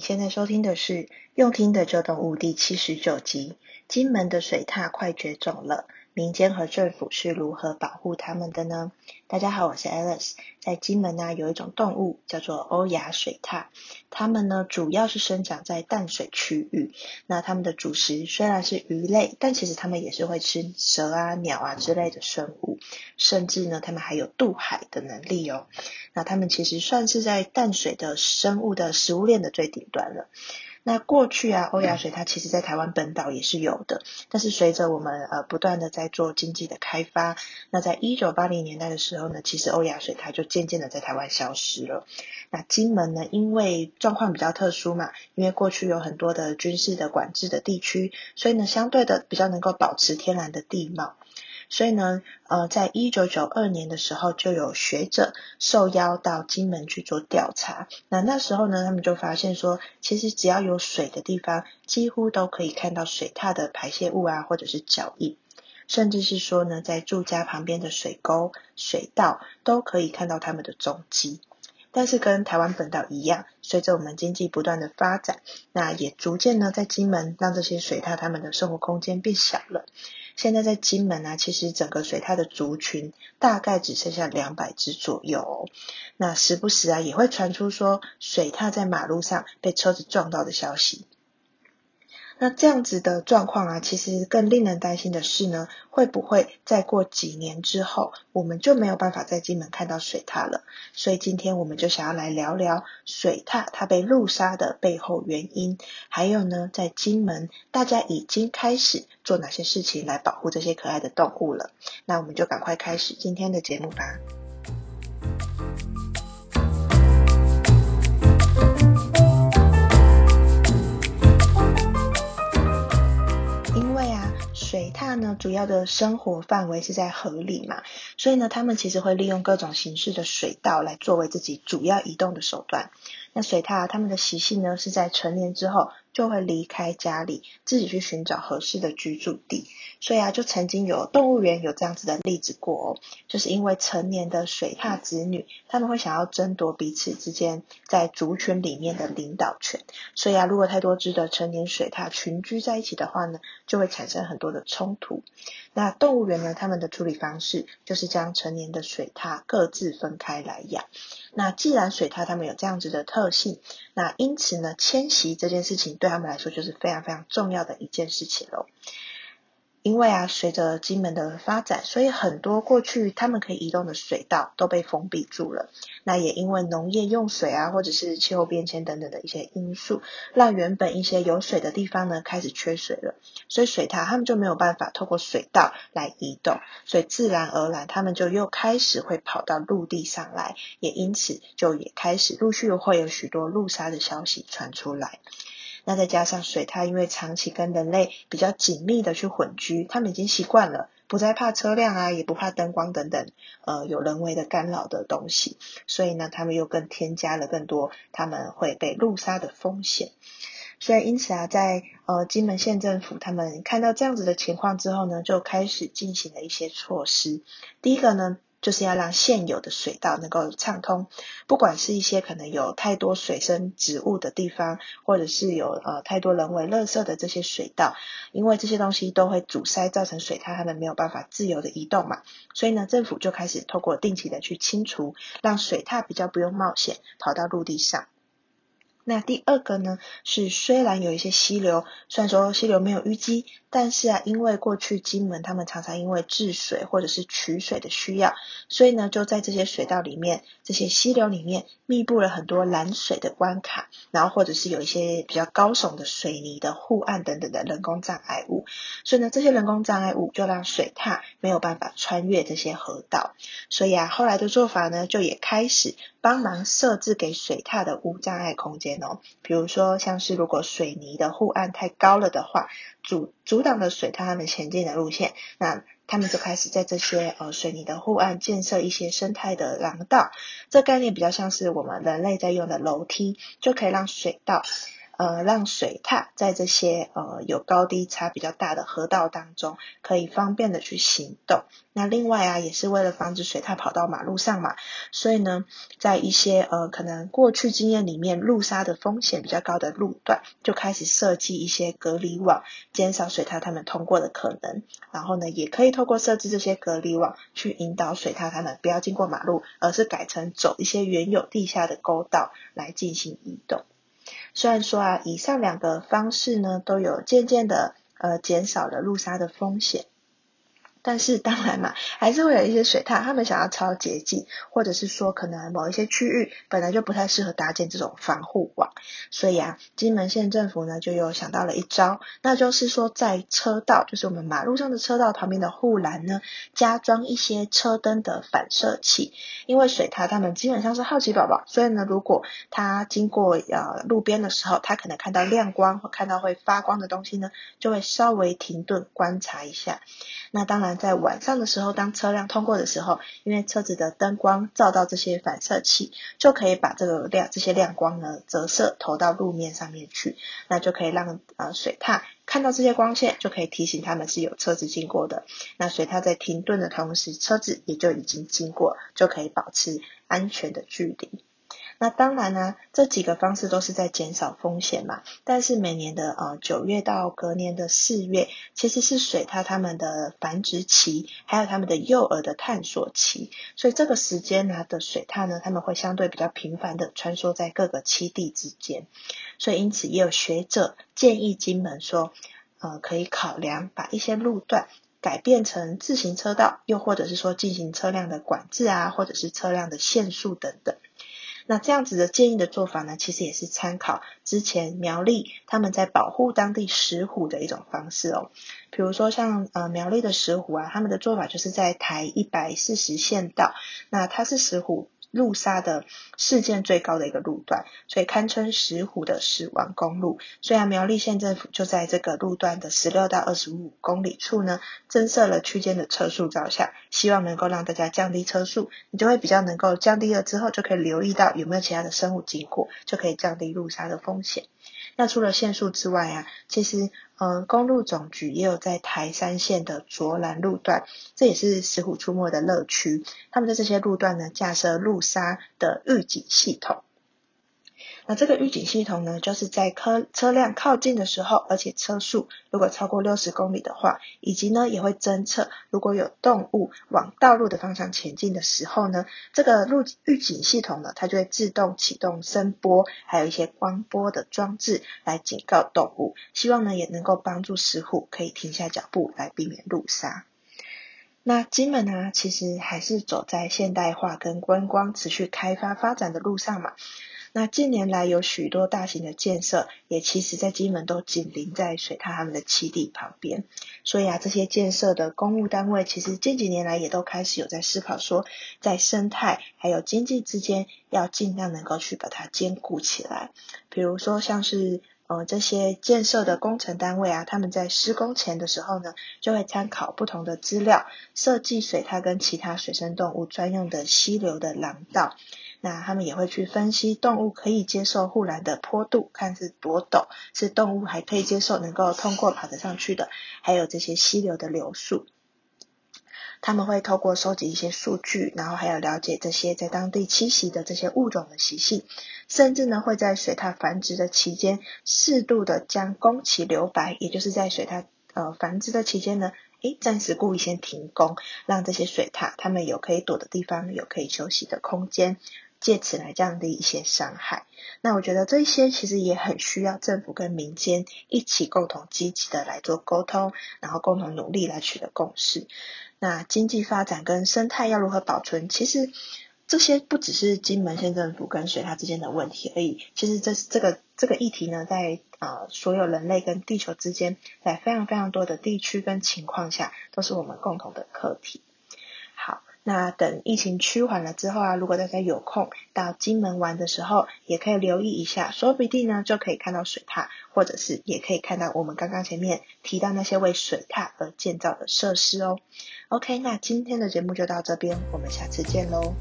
你现在收听的是《用听的这动物》第七十九集：金门的水獭快绝种了。民间和政府是如何保护它们的呢？大家好，我是 Alice。在金门呢，有一种动物叫做欧亚水獭，它们呢主要是生长在淡水区域。那它们的主食虽然是鱼类，但其实它们也是会吃蛇啊、鸟啊之类的生物，甚至呢，它们还有渡海的能力哦。那它们其实算是在淡水的生物的食物链的最顶端了。那过去啊，欧亚水它其实在台湾本岛也是有的，但是随着我们呃不断的在做经济的开发，那在一九八零年代的时候呢，其实欧亚水它就渐渐的在台湾消失了。那金门呢，因为状况比较特殊嘛，因为过去有很多的军事的管制的地区，所以呢，相对的比较能够保持天然的地貌。所以呢，呃，在一九九二年的时候，就有学者受邀到金门去做调查。那那时候呢，他们就发现说，其实只要有水的地方，几乎都可以看到水獭的排泄物啊，或者是脚印，甚至是说呢，在住家旁边的水沟、水道都可以看到它们的踪迹。但是跟台湾本岛一样，随着我们经济不断的发展，那也逐渐呢，在金门让这些水獭它们的生活空间变小了。现在在金门啊，其实整个水獭的族群大概只剩下两百只左右。那时不时啊，也会传出说水獭在马路上被车子撞到的消息。那这样子的状况啊，其实更令人担心的是呢，会不会再过几年之后，我们就没有办法在金门看到水獭了？所以今天我们就想要来聊聊水獭它被路杀的背后原因，还有呢，在金门大家已经开始做哪些事情来保护这些可爱的动物了？那我们就赶快开始今天的节目吧。那呢，主要的生活范围是在河里嘛，所以呢，他们其实会利用各种形式的水稻来作为自己主要移动的手段。那水獭它们的习性呢，是在成年之后就会离开家里，自己去寻找合适的居住地。所以啊，就曾经有动物园有这样子的例子过哦，就是因为成年的水獭子女，他们会想要争夺彼此之间在族群里面的领导权。所以啊，如果太多只的成年水獭群居在一起的话呢，就会产生很多的冲突。那动物园呢，他们的处理方式就是将成年的水獭各自分开来养。那既然水獭它们有这样子的特性，那因此呢，迁徙这件事情对他们来说就是非常非常重要的一件事情喽。因为啊，随着金门的发展，所以很多过去他们可以移动的水道都被封闭住了。那也因为农业用水啊，或者是气候变迁等等的一些因素，让原本一些有水的地方呢开始缺水了。所以水獭他们就没有办法透过水道来移动，所以自然而然他们就又开始会跑到陆地上来，也因此就也开始陆续会有许多路杀的消息传出来。那再加上水獭，因为长期跟人类比较紧密的去混居，他们已经习惯了，不再怕车辆啊，也不怕灯光等等，呃，有人为的干扰的东西，所以呢，他们又更添加了更多他们会被路杀的风险。所以因此啊，在呃金门县政府他们看到这样子的情况之后呢，就开始进行了一些措施。第一个呢。就是要让现有的水道能够畅通，不管是一些可能有太多水生植物的地方，或者是有呃太多人为垃圾的这些水道，因为这些东西都会阻塞，造成水獭它们没有办法自由的移动嘛，所以呢，政府就开始透过定期的去清除，让水獭比较不用冒险跑到陆地上。那第二个呢，是虽然有一些溪流，虽然说溪流没有淤积。但是啊，因为过去金门他们常常因为治水或者是取水的需要，所以呢，就在这些水道里面、这些溪流里面密布了很多拦水的关卡，然后或者是有一些比较高耸的水泥的护岸等等的人工障碍物，所以呢，这些人工障碍物就让水獭没有办法穿越这些河道。所以啊，后来的做法呢，就也开始帮忙设置给水獭的无障碍空间哦，比如说像是如果水泥的护岸太高了的话，阻阻挡了水獭他们前进的路线，那他们就开始在这些呃水泥的护岸建设一些生态的廊道。这概念比较像是我们人类在用的楼梯，就可以让水道呃让水獭在这些呃有高低差比较大的河道当中可以方便的去行动。那另外啊，也是为了防止水獭跑到马路上嘛，所以呢，在一些呃可能过去经验里面路杀的风险比较高的路段，就开始设计一些隔离网，减少水獭他们通过的可能。然后呢，也可以透过设置这些隔离网，去引导水獭他们不要经过马路，而是改成走一些原有地下的沟道来进行移动。虽然说啊，以上两个方式呢，都有渐渐的呃减少了路杀的风险。但是当然嘛，还是会有一些水獭，他们想要超捷径，或者是说可能某一些区域本来就不太适合搭建这种防护网，所以啊，金门县政府呢就有想到了一招，那就是说在车道，就是我们马路上的车道旁边的护栏呢，加装一些车灯的反射器，因为水獭他们基本上是好奇宝宝，所以呢，如果它经过呃路边的时候，它可能看到亮光或看到会发光的东西呢，就会稍微停顿观察一下。那当然，在晚上的时候，当车辆通过的时候，因为车子的灯光照到这些反射器，就可以把这个亮这些亮光呢折射投到路面上面去，那就可以让呃水獭看到这些光线，就可以提醒他们是有车子经过的。那水獭在停顿的同时，车子也就已经经过，就可以保持安全的距离。那当然呢，这几个方式都是在减少风险嘛。但是每年的呃九月到隔年的四月，其实是水獭它们的繁殖期，还有它们的幼儿的探索期。所以这个时间呢的水獭呢，他们会相对比较频繁的穿梭在各个栖地之间。所以因此也有学者建议金门说，呃可以考量把一些路段改变成自行车道，又或者是说进行车辆的管制啊，或者是车辆的限速等等。那这样子的建议的做法呢，其实也是参考之前苗栗他们在保护当地石虎的一种方式哦。比如说像呃苗栗的石虎啊，他们的做法就是在台一百四十线道，那它是石虎。路杀的事件最高的一个路段，所以堪称石虎的死亡公路。虽然苗栗县政府就在这个路段的十六到二十五公里处呢，增设了区间的车速照相，希望能够让大家降低车速，你就会比较能够降低了之后，就可以留意到有没有其他的生物经过，就可以降低路杀的风险。那除了限速之外啊，其实，呃，公路总局也有在台山线的卓兰路段，这也是石虎出没的乐区。他们在这些路段呢，架设路杀的预警系统。那这个预警系统呢，就是在车车辆靠近的时候，而且车速如果超过六十公里的话，以及呢也会侦测如果有动物往道路的方向前进的时候呢，这个路预警系统呢，它就会自动启动声波，还有一些光波的装置来警告动物，希望呢也能够帮助石虎可以停下脚步来避免路杀。那金门呢，其实还是走在现代化跟观光持续开发发展的路上嘛。那近年来有许多大型的建设，也其实在金门都紧邻在水獭他们的栖地旁边，所以啊，这些建设的公务单位其实近几年来也都开始有在思考说，在生态还有经济之间，要尽量能够去把它兼顾起来。比如说像是呃这些建设的工程单位啊，他们在施工前的时候呢，就会参考不同的资料，设计水獭跟其他水生动物专用的溪流的廊道。那他们也会去分析动物可以接受护栏的坡度，看是多陡，是动物还可以接受能够通过爬得上去的，还有这些溪流的流速。他们会透过收集一些数据，然后还有了解这些在当地栖息的这些物种的习性，甚至呢会在水獭繁殖的期间，适度的将工期留白，也就是在水獭呃繁殖的期间呢，诶暂时故意先停工，让这些水獭他们有可以躲的地方，有可以休息的空间。借此来降低一些伤害。那我觉得这些其实也很需要政府跟民间一起共同积极的来做沟通，然后共同努力来取得共识。那经济发展跟生态要如何保存？其实这些不只是金门县政府跟水獭之间的问题而已。其实这这个这个议题呢，在呃所有人类跟地球之间，在非常非常多的地区跟情况下，都是我们共同的课题。好那等疫情趋缓了之后啊，如果大家有空到金门玩的时候，也可以留意一下，说不定呢就可以看到水塔，或者是也可以看到我们刚刚前面提到那些为水塔而建造的设施哦。OK，那今天的节目就到这边，我们下次见喽。